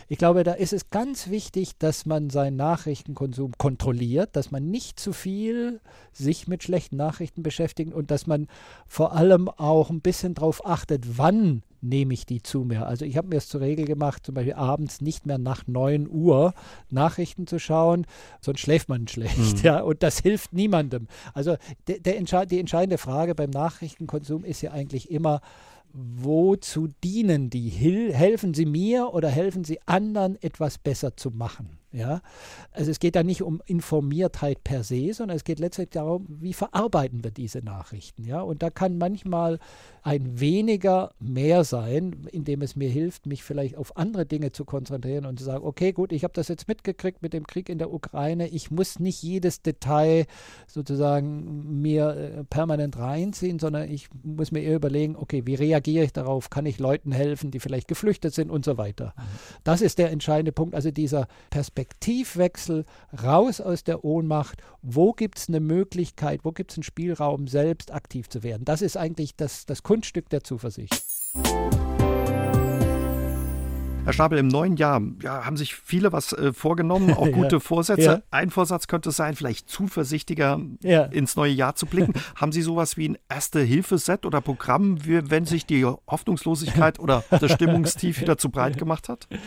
ich glaube, da ist es ganz wichtig, dass man seinen Nachrichtenkonsum kontrolliert, dass man nicht zu viel sich mit schlechten Nachrichten beschäftigt und dass man vor allem auch ein bisschen darauf achtet, wann nehme ich die zu mir. Also ich habe mir es zur Regel gemacht, zum Beispiel abends nicht mehr nach 9 Uhr Nachrichten zu schauen, sonst schläft man schlecht. Mhm. Ja, und das hilft niemandem. Also der, der Entsche die entscheidende Frage beim Nachrichtenkonsum ist ja eigentlich immer, wozu dienen die? Hil helfen sie mir oder helfen sie anderen, etwas besser zu machen? Ja? Also es geht da nicht um Informiertheit per se, sondern es geht letztlich darum, wie verarbeiten wir diese Nachrichten. Ja? Und da kann manchmal ein weniger mehr sein, indem es mir hilft, mich vielleicht auf andere Dinge zu konzentrieren und zu sagen, okay, gut, ich habe das jetzt mitgekriegt mit dem Krieg in der Ukraine. Ich muss nicht jedes Detail sozusagen mir äh, permanent reinziehen, sondern ich muss mir eher überlegen, okay, wie reagiere ich darauf? Kann ich Leuten helfen, die vielleicht geflüchtet sind und so weiter? Mhm. Das ist der entscheidende Punkt, also dieser Perspektive Perspektivwechsel raus aus der Ohnmacht. Wo gibt es eine Möglichkeit, wo gibt es einen Spielraum, selbst aktiv zu werden? Das ist eigentlich das, das Kunststück der Zuversicht. Herr Schnabel, im neuen Jahr ja, haben sich viele was äh, vorgenommen, auch gute ja. Vorsätze. Ja. Ein Vorsatz könnte es sein, vielleicht zuversichtlicher ins neue Jahr zu blicken. haben Sie sowas wie ein Erste-Hilfe-Set oder Programm, wenn sich die Hoffnungslosigkeit oder das Stimmungstief wieder zu breit gemacht hat?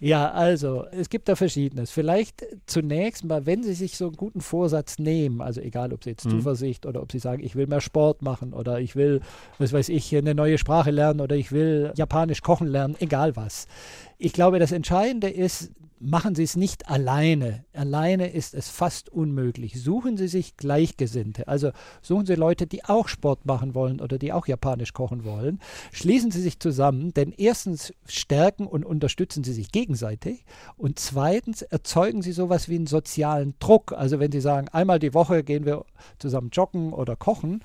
Ja, also es gibt da Verschiedenes. Vielleicht zunächst mal, wenn Sie sich so einen guten Vorsatz nehmen, also egal, ob Sie jetzt mhm. Zuversicht oder ob Sie sagen, ich will mehr Sport machen oder ich will, was weiß ich, eine neue Sprache lernen oder ich will Japanisch kochen lernen, egal was ich glaube, das Entscheidende ist, machen Sie es nicht alleine. Alleine ist es fast unmöglich. Suchen Sie sich Gleichgesinnte. Also suchen Sie Leute, die auch Sport machen wollen oder die auch Japanisch kochen wollen. Schließen Sie sich zusammen, denn erstens stärken und unterstützen Sie sich gegenseitig und zweitens erzeugen Sie sowas wie einen sozialen Druck. Also wenn Sie sagen, einmal die Woche gehen wir zusammen joggen oder kochen,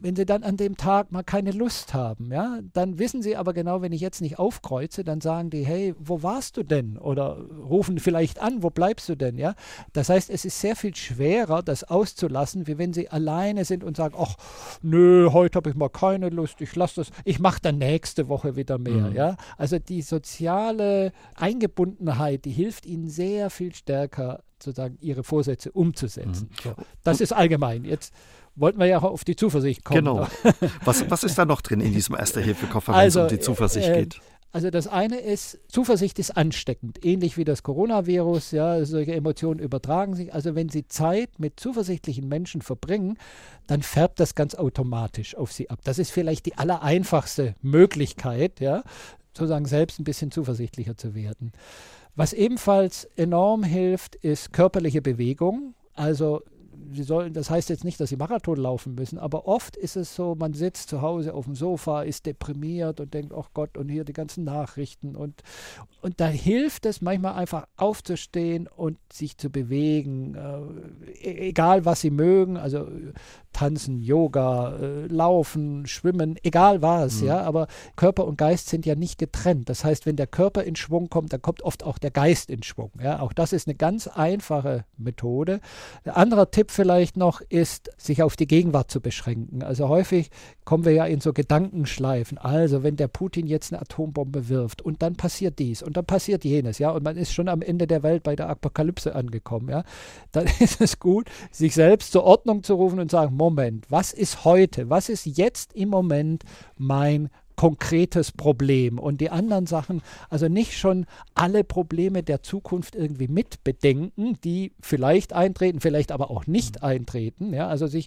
wenn sie dann an dem Tag mal keine Lust haben, ja, dann wissen sie aber genau, wenn ich jetzt nicht aufkreuze, dann sagen die, hey, wo warst du denn? Oder rufen vielleicht an, wo bleibst du denn? Ja, das heißt, es ist sehr viel schwerer, das auszulassen, wie wenn sie alleine sind und sagen, ach, nö, heute habe ich mal keine Lust, ich lasse das, ich mache dann nächste Woche wieder mehr. Mhm. Ja, also die soziale Eingebundenheit, die hilft ihnen sehr viel stärker, sozusagen ihre Vorsätze umzusetzen. Mhm. So, das ist allgemein. Jetzt wollten wir ja auch auf die Zuversicht kommen. Genau. Was, was ist da noch drin in diesem Erste-Hilfe-Koffer, wenn also, es um die Zuversicht äh, geht? Also das eine ist, Zuversicht ist ansteckend, ähnlich wie das Coronavirus, ja, solche Emotionen übertragen sich. Also wenn Sie Zeit mit zuversichtlichen Menschen verbringen, dann färbt das ganz automatisch auf Sie ab. Das ist vielleicht die allereinfachste Möglichkeit, ja, sozusagen selbst ein bisschen zuversichtlicher zu werden. Was ebenfalls enorm hilft, ist körperliche Bewegung. Also sie sollen, das heißt jetzt nicht, dass sie Marathon laufen müssen, aber oft ist es so, man sitzt zu Hause auf dem Sofa, ist deprimiert und denkt, oh Gott, und hier die ganzen Nachrichten. Und, und da hilft es manchmal einfach aufzustehen und sich zu bewegen, äh, e-, egal was sie mögen, also tanzen, Yoga, äh, laufen, schwimmen, egal was, mhm. ja, aber Körper und Geist sind ja nicht getrennt. Das heißt, wenn der Körper in Schwung kommt, dann kommt oft auch der Geist in Schwung. Ja, auch das ist eine ganz einfache Methode. Ein anderer Tipp vielleicht noch ist, sich auf die Gegenwart zu beschränken. Also häufig kommen wir ja in so Gedankenschleifen. Also, wenn der Putin jetzt eine Atombombe wirft und dann passiert dies und dann passiert jenes, ja, und man ist schon am Ende der Welt bei der Apokalypse angekommen, ja, dann ist es gut, sich selbst zur Ordnung zu rufen und sagen, Moment, was ist heute, was ist jetzt im Moment mein konkretes Problem und die anderen Sachen, also nicht schon alle Probleme der Zukunft irgendwie mitbedenken, die vielleicht eintreten, vielleicht aber auch nicht mhm. eintreten. Ja, also sich,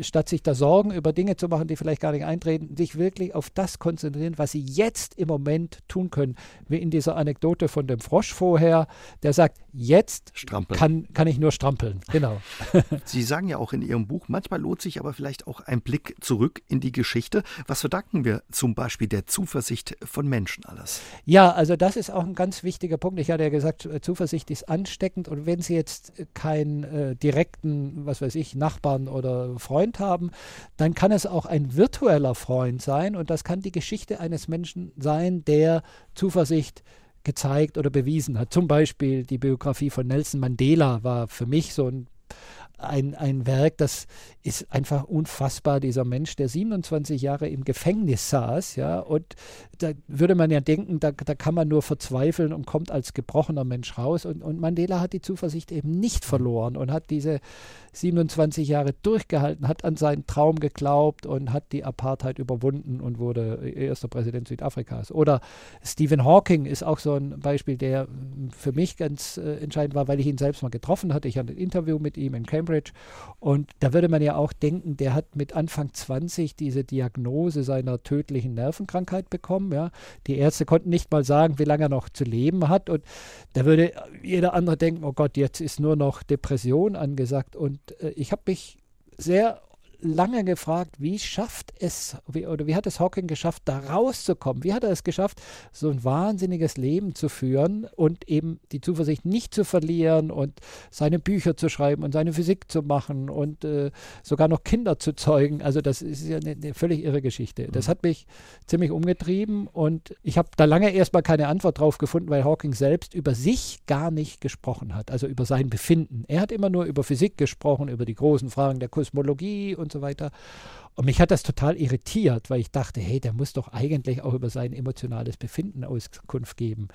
statt sich da Sorgen über Dinge zu machen, die vielleicht gar nicht eintreten, sich wirklich auf das konzentrieren, was sie jetzt im Moment tun können. Wie in dieser Anekdote von dem Frosch vorher, der sagt, jetzt kann, kann ich nur strampeln. Genau. Sie sagen ja auch in Ihrem Buch, manchmal lohnt sich aber vielleicht auch ein Blick zurück in die Geschichte. Was verdanken wir zum Beispiel der Zuversicht von Menschen alles? Ja, also das ist auch ein ganz wichtiger Punkt. Ich hatte ja gesagt, Zuversicht ist ansteckend und wenn Sie jetzt keinen äh, direkten, was weiß ich, Nachbarn oder Freund haben, dann kann es auch ein virtueller Freund sein und das kann die Geschichte eines Menschen sein, der Zuversicht gezeigt oder bewiesen hat. Zum Beispiel die Biografie von Nelson Mandela war für mich so ein ein, ein Werk, das ist einfach unfassbar, dieser Mensch, der 27 Jahre im Gefängnis saß, ja, und da würde man ja denken, da, da kann man nur verzweifeln und kommt als gebrochener Mensch raus. Und, und Mandela hat die Zuversicht eben nicht verloren und hat diese 27 Jahre durchgehalten, hat an seinen Traum geglaubt und hat die Apartheid überwunden und wurde erster Präsident Südafrikas. Oder Stephen Hawking ist auch so ein Beispiel, der für mich ganz äh, entscheidend war, weil ich ihn selbst mal getroffen hatte. Ich hatte ein Interview mit ihm in Cambridge und da würde man ja auch denken, der hat mit Anfang 20 diese Diagnose seiner tödlichen Nervenkrankheit bekommen. Ja. Die Ärzte konnten nicht mal sagen, wie lange er noch zu leben hat und da würde jeder andere denken, oh Gott, jetzt ist nur noch Depression angesagt und äh, ich habe mich sehr lange gefragt, wie schafft es, wie, oder wie hat es Hawking geschafft, da rauszukommen? Wie hat er es geschafft, so ein wahnsinniges Leben zu führen und eben die Zuversicht nicht zu verlieren und seine Bücher zu schreiben und seine Physik zu machen und äh, sogar noch Kinder zu zeugen? Also das ist ja eine, eine völlig irre Geschichte. Das mhm. hat mich ziemlich umgetrieben und ich habe da lange erstmal keine Antwort drauf gefunden, weil Hawking selbst über sich gar nicht gesprochen hat, also über sein Befinden. Er hat immer nur über Physik gesprochen, über die großen Fragen der Kosmologie und und so weiter. Und mich hat das total irritiert, weil ich dachte, hey, der muss doch eigentlich auch über sein emotionales Befinden Auskunft geben.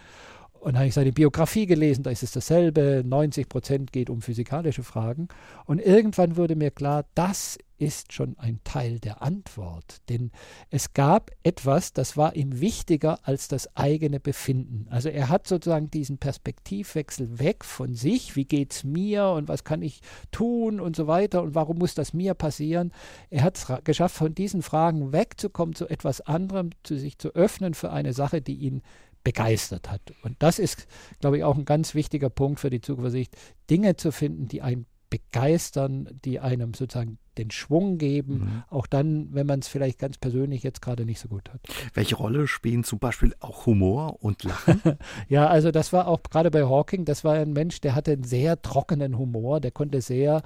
Und dann habe ich seine Biografie gelesen, da ist es dasselbe, 90 Prozent geht um physikalische Fragen. Und irgendwann wurde mir klar, das ist schon ein Teil der Antwort. Denn es gab etwas, das war ihm wichtiger als das eigene Befinden. Also er hat sozusagen diesen Perspektivwechsel weg von sich, wie geht es mir und was kann ich tun und so weiter und warum muss das mir passieren. Er hat es geschafft, von diesen Fragen wegzukommen zu etwas anderem, zu sich zu öffnen für eine Sache, die ihn begeistert hat. Und das ist, glaube ich, auch ein ganz wichtiger Punkt für die Zuversicht, Dinge zu finden, die einen begeistern, die einem sozusagen den Schwung geben, mhm. auch dann, wenn man es vielleicht ganz persönlich jetzt gerade nicht so gut hat. Welche Rolle spielen zum Beispiel auch Humor und Lachen? ja, also das war auch gerade bei Hawking, das war ein Mensch, der hatte einen sehr trockenen Humor, der konnte sehr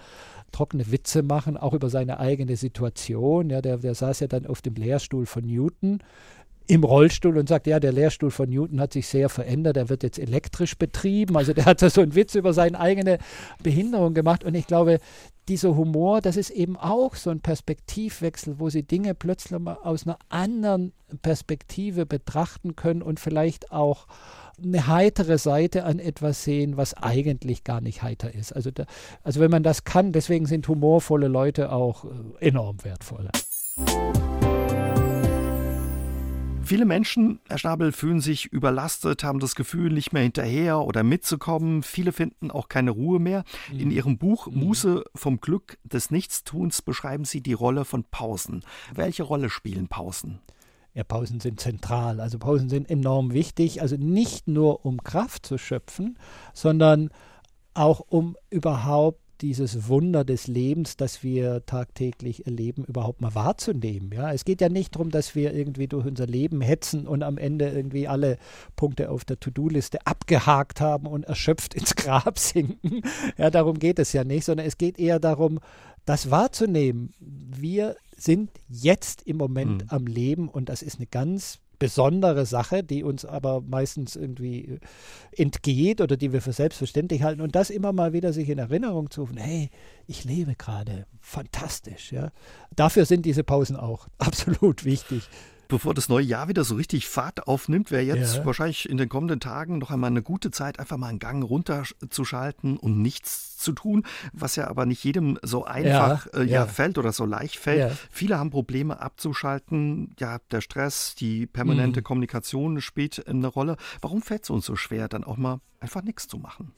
trockene Witze machen, auch über seine eigene Situation. Ja, der, der saß ja dann auf dem Lehrstuhl von Newton im Rollstuhl und sagt, ja, der Lehrstuhl von Newton hat sich sehr verändert, er wird jetzt elektrisch betrieben. Also der hat da so einen Witz über seine eigene Behinderung gemacht. Und ich glaube, dieser Humor, das ist eben auch so ein Perspektivwechsel, wo sie Dinge plötzlich mal aus einer anderen Perspektive betrachten können und vielleicht auch eine heitere Seite an etwas sehen, was eigentlich gar nicht heiter ist. Also, da, also wenn man das kann, deswegen sind humorvolle Leute auch äh, enorm wertvoll. Viele Menschen, Herr Schnabel, fühlen sich überlastet, haben das Gefühl, nicht mehr hinterher oder mitzukommen. Viele finden auch keine Ruhe mehr. Mhm. In Ihrem Buch mhm. Muße vom Glück des Nichtstuns beschreiben Sie die Rolle von Pausen. Welche Rolle spielen Pausen? Ja, Pausen sind zentral. Also Pausen sind enorm wichtig. Also nicht nur um Kraft zu schöpfen, sondern auch um überhaupt dieses Wunder des Lebens, das wir tagtäglich erleben, überhaupt mal wahrzunehmen. Ja, es geht ja nicht darum, dass wir irgendwie durch unser Leben hetzen und am Ende irgendwie alle Punkte auf der To-Do-Liste abgehakt haben und erschöpft ins Grab sinken. Ja, darum geht es ja nicht, sondern es geht eher darum, das wahrzunehmen. Wir sind jetzt im Moment mhm. am Leben und das ist eine ganz besondere Sache, die uns aber meistens irgendwie äh, entgeht oder die wir für selbstverständlich halten. Und das immer mal wieder sich in Erinnerung zu rufen, hey, ich lebe gerade, fantastisch. Ja? Dafür sind diese Pausen auch absolut wichtig bevor das neue Jahr wieder so richtig Fahrt aufnimmt, wäre jetzt ja. wahrscheinlich in den kommenden Tagen noch einmal eine gute Zeit, einfach mal einen Gang runterzuschalten und nichts zu tun, was ja aber nicht jedem so einfach ja, äh, ja, ja. fällt oder so leicht fällt. Viele haben Probleme abzuschalten. Ja, der Stress, die permanente mhm. Kommunikation spielt eine Rolle. Warum fällt es uns so schwer, dann auch mal einfach nichts zu machen?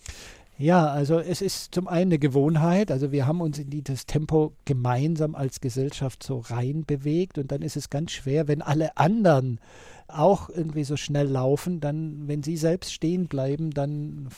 Ja, also es ist zum einen eine Gewohnheit. Also wir haben uns in dieses Tempo gemeinsam als Gesellschaft so rein bewegt und dann ist es ganz schwer, wenn alle anderen auch irgendwie so schnell laufen, dann, wenn sie selbst stehen bleiben, dann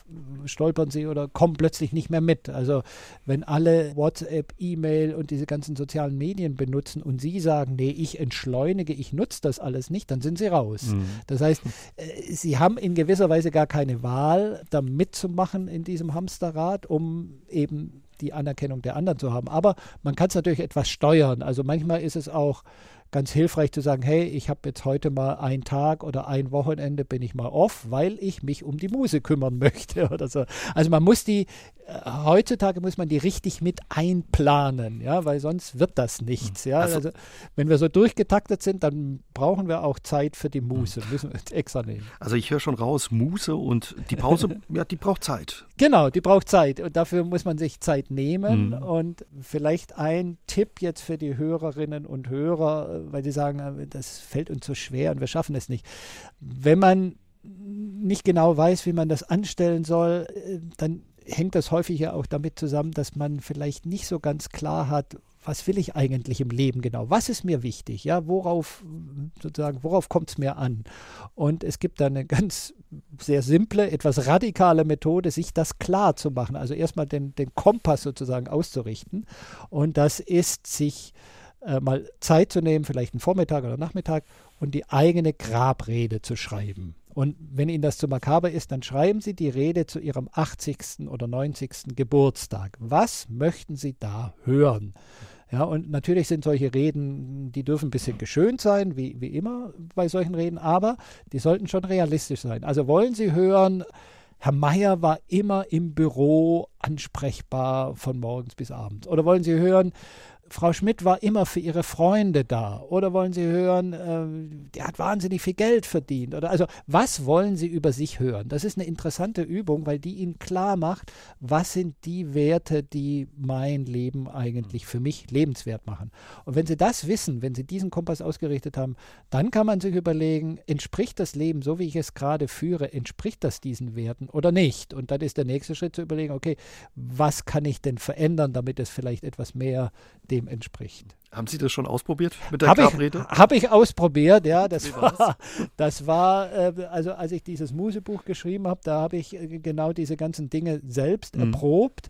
stolpern sie oder kommen plötzlich nicht mehr mit. Also wenn alle WhatsApp, E-Mail und diese ganzen sozialen Medien benutzen und sie sagen, nee, ich entschleunige, ich nutze das alles nicht, dann sind sie raus. Mhm. Das heißt, äh, sie haben in gewisser Weise gar keine Wahl, da mitzumachen in diesem Hamsterrad, um eben die Anerkennung der anderen zu haben. Aber man kann es natürlich etwas steuern. Also manchmal ist es auch ganz hilfreich zu sagen, hey, ich habe jetzt heute mal einen Tag oder ein Wochenende bin ich mal off, weil ich mich um die Muse kümmern möchte oder so. Also man muss die, äh, heutzutage muss man die richtig mit einplanen, ja, weil sonst wird das nichts. Ja? Also, also, wenn wir so durchgetaktet sind, dann brauchen wir auch Zeit für die Muse, müssen wir extra nehmen. Also ich höre schon raus, Muse und die Pause, ja, die braucht Zeit. Genau, die braucht Zeit und dafür muss man sich Zeit nehmen mhm. und vielleicht ein Tipp jetzt für die Hörerinnen und Hörer, weil sie sagen, äh, das fällt uns so schwer und wir schaffen es nicht. Wenn man nicht genau weiß, wie man das anstellen soll, äh, dann hängt das häufig ja auch damit zusammen, dass man vielleicht nicht so ganz klar hat, was will ich eigentlich im Leben genau? Was ist mir wichtig? Ja, worauf sozusagen, worauf kommt es mir an? Und es gibt da eine ganz sehr simple, etwas radikale Methode, sich das klar zu machen. Also erstmal den, den Kompass sozusagen auszurichten. Und das ist, sich äh, mal Zeit zu nehmen, vielleicht einen Vormittag oder Nachmittag, und die eigene Grabrede zu schreiben. Und wenn Ihnen das zu makaber ist, dann schreiben Sie die Rede zu Ihrem 80. oder 90. Geburtstag. Was möchten Sie da hören? Ja, und natürlich sind solche Reden, die dürfen ein bisschen geschönt sein, wie, wie immer bei solchen Reden, aber die sollten schon realistisch sein. Also wollen Sie hören, Herr Meier war immer im Büro ansprechbar von morgens bis abends. Oder wollen Sie hören, Frau Schmidt war immer für ihre Freunde da. Oder wollen Sie hören, äh, die hat wahnsinnig viel Geld verdient. Oder also was wollen Sie über sich hören? Das ist eine interessante Übung, weil die Ihnen klar macht, was sind die Werte, die mein Leben eigentlich für mich lebenswert machen. Und wenn Sie das wissen, wenn Sie diesen Kompass ausgerichtet haben, dann kann man sich überlegen, entspricht das Leben, so wie ich es gerade führe, entspricht das diesen Werten oder nicht? Und dann ist der nächste Schritt zu überlegen, okay, was kann ich denn verändern, damit es vielleicht etwas mehr dem dem entspricht. Haben Sie das schon ausprobiert mit der hab Grabrede? Habe ich ausprobiert, ja. Das war, das war äh, also als ich dieses Musebuch geschrieben habe, da habe ich äh, genau diese ganzen Dinge selbst mhm. erprobt.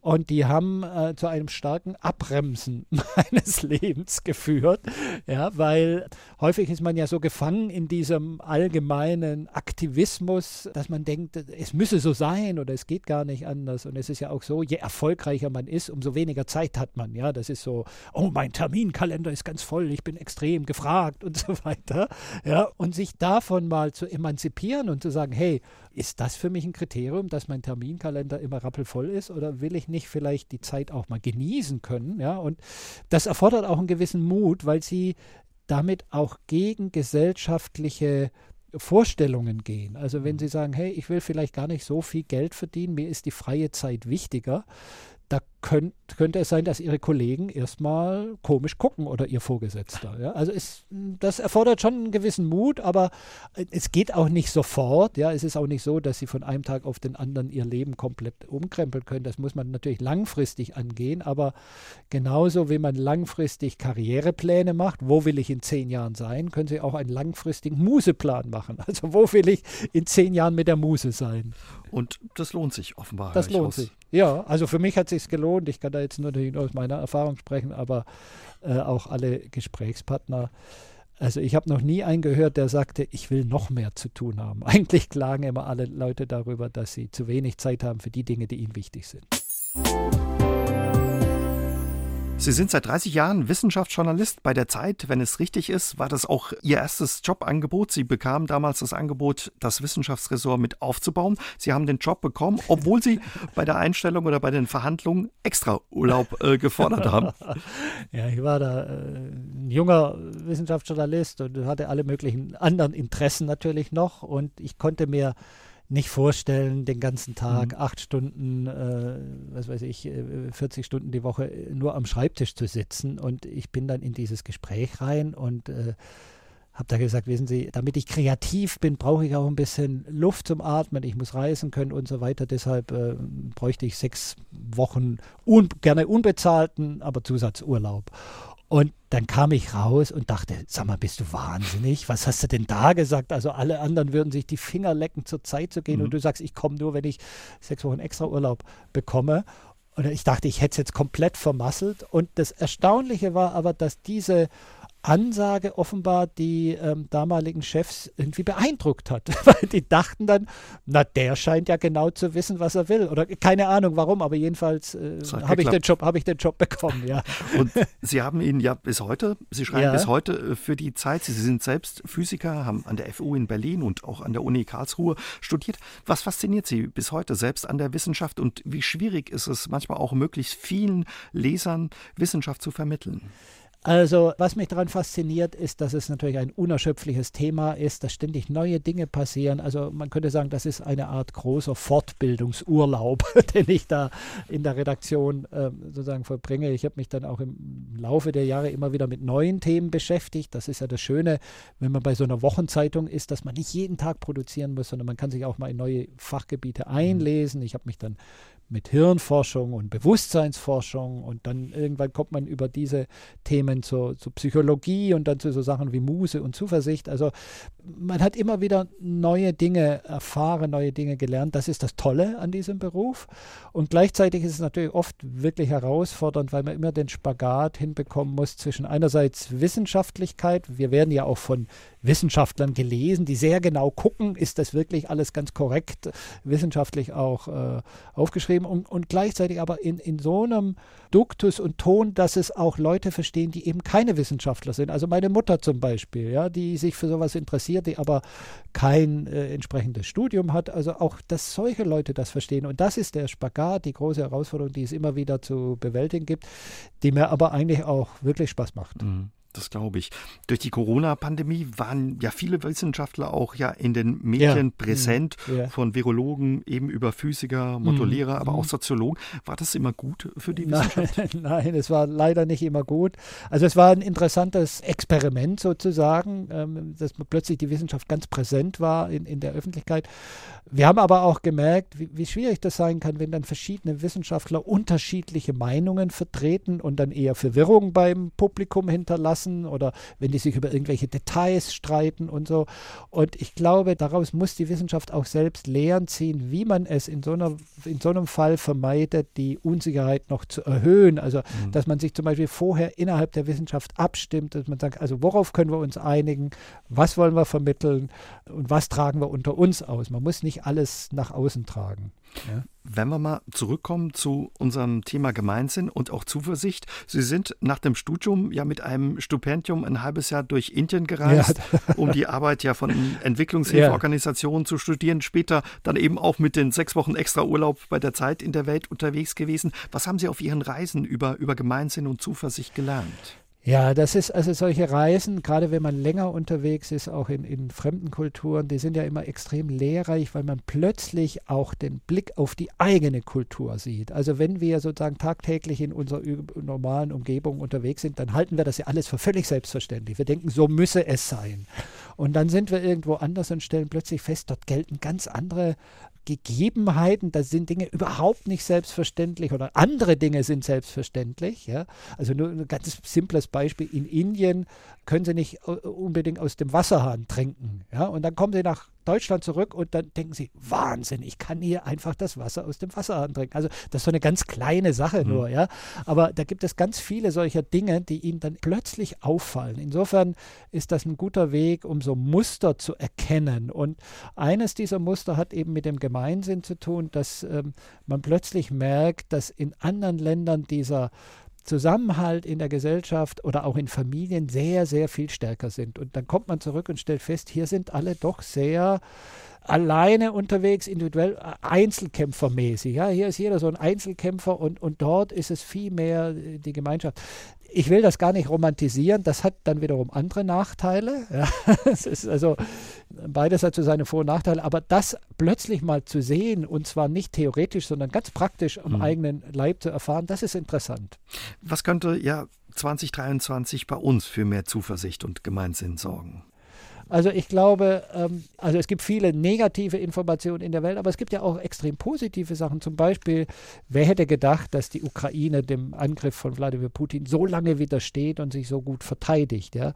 Und die haben äh, zu einem starken Abbremsen meines Lebens geführt, ja, weil häufig ist man ja so gefangen in diesem allgemeinen Aktivismus, dass man denkt, es müsse so sein oder es geht gar nicht anders. Und es ist ja auch so, je erfolgreicher man ist, umso weniger Zeit hat man. Ja, das ist so, oh, mein Terminkalender ist ganz voll, ich bin extrem gefragt und so weiter. Ja, und sich davon mal zu emanzipieren und zu sagen, hey, ist das für mich ein Kriterium, dass mein Terminkalender immer rappelvoll ist oder will ich nicht vielleicht die Zeit auch mal genießen können? Ja, und das erfordert auch einen gewissen Mut, weil sie damit auch gegen gesellschaftliche Vorstellungen gehen. Also wenn mhm. Sie sagen, hey, ich will vielleicht gar nicht so viel Geld verdienen, mir ist die freie Zeit wichtiger, da könnt, könnte es sein, dass ihre Kollegen erstmal komisch gucken oder ihr Vorgesetzter. Ja? Also es, das erfordert schon einen gewissen Mut, aber es geht auch nicht sofort. Ja? Es ist auch nicht so, dass sie von einem Tag auf den anderen ihr Leben komplett umkrempeln können. Das muss man natürlich langfristig angehen, aber genauso wie man langfristig Karrierepläne macht, wo will ich in zehn Jahren sein, können Sie auch einen langfristigen Museplan machen. Also wo will ich in zehn Jahren mit der Muse sein? Und das lohnt sich offenbar. Das lohnt sich. Ja, also für mich hat es sich gelohnt. Ich kann da jetzt nur aus meiner Erfahrung sprechen, aber äh, auch alle Gesprächspartner. Also ich habe noch nie einen gehört, der sagte, ich will noch mehr zu tun haben. Eigentlich klagen immer alle Leute darüber, dass sie zu wenig Zeit haben für die Dinge, die ihnen wichtig sind. Sie sind seit 30 Jahren Wissenschaftsjournalist. Bei der Zeit, wenn es richtig ist, war das auch Ihr erstes Jobangebot. Sie bekamen damals das Angebot, das Wissenschaftsressort mit aufzubauen. Sie haben den Job bekommen, obwohl Sie bei der Einstellung oder bei den Verhandlungen extra Urlaub äh, gefordert haben. Ja, ich war da äh, ein junger Wissenschaftsjournalist und hatte alle möglichen anderen Interessen natürlich noch und ich konnte mir nicht vorstellen, den ganzen Tag, mhm. acht Stunden, äh, was weiß ich, 40 äh, Stunden die Woche äh, nur am Schreibtisch zu sitzen. Und ich bin dann in dieses Gespräch rein und äh, habe da gesagt, wissen Sie, damit ich kreativ bin, brauche ich auch ein bisschen Luft zum Atmen. Ich muss reisen können und so weiter. Deshalb äh, bräuchte ich sechs Wochen un gerne unbezahlten, aber Zusatzurlaub. Und dann kam ich raus und dachte, sag mal, bist du wahnsinnig? Was hast du denn da gesagt? Also alle anderen würden sich die Finger lecken, zur Zeit zu gehen. Mhm. Und du sagst, ich komme nur, wenn ich sechs Wochen extra Urlaub bekomme. Und ich dachte, ich hätte es jetzt komplett vermasselt. Und das Erstaunliche war aber, dass diese Ansage offenbar die ähm, damaligen Chefs irgendwie beeindruckt hat, weil die dachten dann, na der scheint ja genau zu wissen, was er will oder keine Ahnung warum, aber jedenfalls äh, habe ich den Job, habe ich den Job bekommen, ja. Und Sie haben ihn ja bis heute, Sie schreiben ja. bis heute äh, für die Zeit. Sie sind selbst Physiker, haben an der FU in Berlin und auch an der Uni Karlsruhe studiert. Was fasziniert Sie bis heute selbst an der Wissenschaft und wie schwierig ist es manchmal auch möglichst vielen Lesern Wissenschaft zu vermitteln? Also, was mich daran fasziniert, ist, dass es natürlich ein unerschöpfliches Thema ist, dass ständig neue Dinge passieren. Also, man könnte sagen, das ist eine Art großer Fortbildungsurlaub, den ich da in der Redaktion äh, sozusagen vollbringe. Ich habe mich dann auch im Laufe der Jahre immer wieder mit neuen Themen beschäftigt. Das ist ja das Schöne, wenn man bei so einer Wochenzeitung ist, dass man nicht jeden Tag produzieren muss, sondern man kann sich auch mal in neue Fachgebiete mhm. einlesen. Ich habe mich dann mit Hirnforschung und Bewusstseinsforschung und dann irgendwann kommt man über diese Themen zur, zur, Psychologie und dann zu so Sachen wie Muse und Zuversicht. Also man hat immer wieder neue Dinge erfahren, neue Dinge gelernt. Das ist das Tolle an diesem Beruf. Und gleichzeitig ist es natürlich oft wirklich herausfordernd, weil man immer den Spagat hinbekommen muss zwischen einerseits Wissenschaftlichkeit. Wir werden ja auch von Wissenschaftlern gelesen, die sehr genau gucken, ist das wirklich alles ganz korrekt, wissenschaftlich auch äh, aufgeschrieben und, und gleichzeitig aber in, in so einem Duktus und Ton, dass es auch Leute verstehen, die eben keine Wissenschaftler sind. Also meine Mutter zum Beispiel, ja, die sich für sowas interessiert, die aber kein äh, entsprechendes Studium hat. Also auch, dass solche Leute das verstehen. Und das ist der Spagat, die große Herausforderung, die es immer wieder zu bewältigen gibt, die mir aber eigentlich auch wirklich Spaß macht. Mhm. Das glaube ich. Durch die Corona-Pandemie waren ja viele Wissenschaftler auch ja in den Medien ja. präsent, ja. von Virologen eben über Physiker, Modellierer, mhm. aber auch Soziologen. War das immer gut für die Wissenschaft? Nein, nein, es war leider nicht immer gut. Also es war ein interessantes Experiment sozusagen, ähm, dass plötzlich die Wissenschaft ganz präsent war in, in der Öffentlichkeit. Wir haben aber auch gemerkt, wie, wie schwierig das sein kann, wenn dann verschiedene Wissenschaftler unterschiedliche Meinungen vertreten und dann eher Verwirrung beim Publikum hinterlassen lassen oder wenn die sich über irgendwelche Details streiten und so. Und ich glaube, daraus muss die Wissenschaft auch selbst Lehren ziehen, wie man es in so, einer, in so einem Fall vermeidet, die Unsicherheit noch zu erhöhen. Also, mhm. dass man sich zum Beispiel vorher innerhalb der Wissenschaft abstimmt, dass man sagt, also worauf können wir uns einigen, was wollen wir vermitteln und was tragen wir unter uns aus. Man muss nicht alles nach außen tragen. Ja. Wenn wir mal zurückkommen zu unserem Thema Gemeinsinn und auch Zuversicht. Sie sind nach dem Studium ja mit einem Stipendium ein halbes Jahr durch Indien gereist, ja. um die Arbeit ja von Entwicklungshilfeorganisationen ja. zu studieren. Später dann eben auch mit den sechs Wochen extra Urlaub bei der Zeit in der Welt unterwegs gewesen. Was haben Sie auf Ihren Reisen über, über Gemeinsinn und Zuversicht gelernt? Ja, das ist also solche Reisen, gerade wenn man länger unterwegs ist, auch in, in fremden Kulturen, die sind ja immer extrem lehrreich, weil man plötzlich auch den Blick auf die eigene Kultur sieht. Also wenn wir sozusagen tagtäglich in unserer normalen Umgebung unterwegs sind, dann halten wir das ja alles für völlig selbstverständlich. Wir denken, so müsse es sein. Und dann sind wir irgendwo anders und stellen plötzlich fest, dort gelten ganz andere Gegebenheiten, da sind Dinge überhaupt nicht selbstverständlich oder andere Dinge sind selbstverständlich. Ja? Also nur ein ganz simples Beispiel. In Indien können sie nicht äh, unbedingt aus dem Wasserhahn trinken. Ja? Und dann kommen sie nach Deutschland zurück und dann denken sie, Wahnsinn, ich kann hier einfach das Wasser aus dem Wasserhahn trinken. Also das ist so eine ganz kleine Sache mhm. nur, ja. Aber da gibt es ganz viele solcher Dinge, die ihnen dann plötzlich auffallen. Insofern ist das ein guter Weg, um so Muster zu erkennen. Und eines dieser Muster hat eben mit dem Gemeinsinn zu tun, dass ähm, man plötzlich merkt, dass in anderen Ländern dieser Zusammenhalt in der Gesellschaft oder auch in Familien sehr, sehr viel stärker sind. Und dann kommt man zurück und stellt fest, hier sind alle doch sehr alleine unterwegs, individuell, äh, Einzelkämpfermäßig. Ja, hier ist jeder so ein Einzelkämpfer und, und dort ist es viel mehr die Gemeinschaft ich will das gar nicht romantisieren, das hat dann wiederum andere Nachteile. Ja, es ist also beides hat so seine Vor- und Nachteile, aber das plötzlich mal zu sehen und zwar nicht theoretisch, sondern ganz praktisch am mhm. eigenen Leib zu erfahren, das ist interessant. Was könnte ja 2023 bei uns für mehr Zuversicht und Gemeinsinn sorgen? Also ich glaube, ähm, also es gibt viele negative Informationen in der Welt, aber es gibt ja auch extrem positive Sachen. Zum Beispiel, wer hätte gedacht, dass die Ukraine dem Angriff von Wladimir Putin so lange widersteht und sich so gut verteidigt, ja?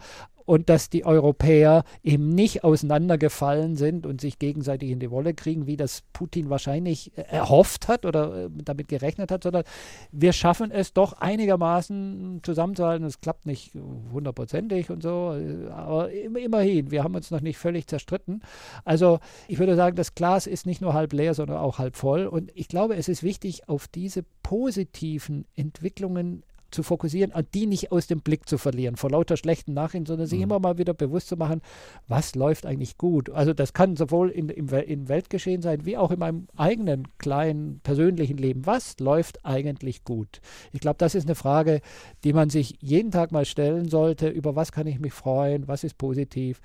Und dass die Europäer eben nicht auseinandergefallen sind und sich gegenseitig in die Wolle kriegen, wie das Putin wahrscheinlich erhofft hat oder äh, damit gerechnet hat, sondern wir schaffen es doch einigermaßen zusammenzuhalten. Es klappt nicht hundertprozentig und so, äh, aber immerhin, wir haben uns noch nicht völlig zerstritten. Also ich würde sagen, das Glas ist nicht nur halb leer, sondern auch halb voll. Und ich glaube, es ist wichtig, auf diese positiven Entwicklungen zu fokussieren, die nicht aus dem Blick zu verlieren, vor lauter schlechten Nachrichten, sondern sich mhm. immer mal wieder bewusst zu machen, was läuft eigentlich gut. Also das kann sowohl in, im, im Weltgeschehen sein, wie auch in meinem eigenen kleinen persönlichen Leben. Was läuft eigentlich gut? Ich glaube, das ist eine Frage, die man sich jeden Tag mal stellen sollte, über was kann ich mich freuen, was ist positiv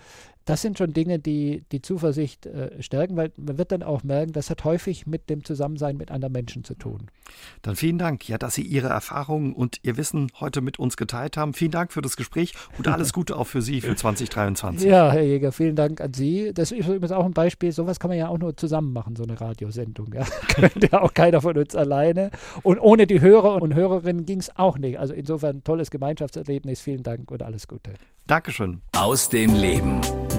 das sind schon Dinge, die die Zuversicht äh, stärken, weil man wird dann auch merken, das hat häufig mit dem Zusammensein mit anderen Menschen zu tun. Dann vielen Dank, ja, dass Sie Ihre Erfahrungen und Ihr Wissen heute mit uns geteilt haben. Vielen Dank für das Gespräch und alles Gute auch für Sie für 2023. Ja, Herr Jäger, vielen Dank an Sie. Das ist übrigens auch ein Beispiel, sowas kann man ja auch nur zusammen machen, so eine Radiosendung. Ja. Könnte ja auch keiner von uns alleine. Und ohne die Hörer und Hörerinnen ging es auch nicht. Also insofern tolles Gemeinschaftserlebnis. Vielen Dank und alles Gute. Dankeschön. Aus dem Leben.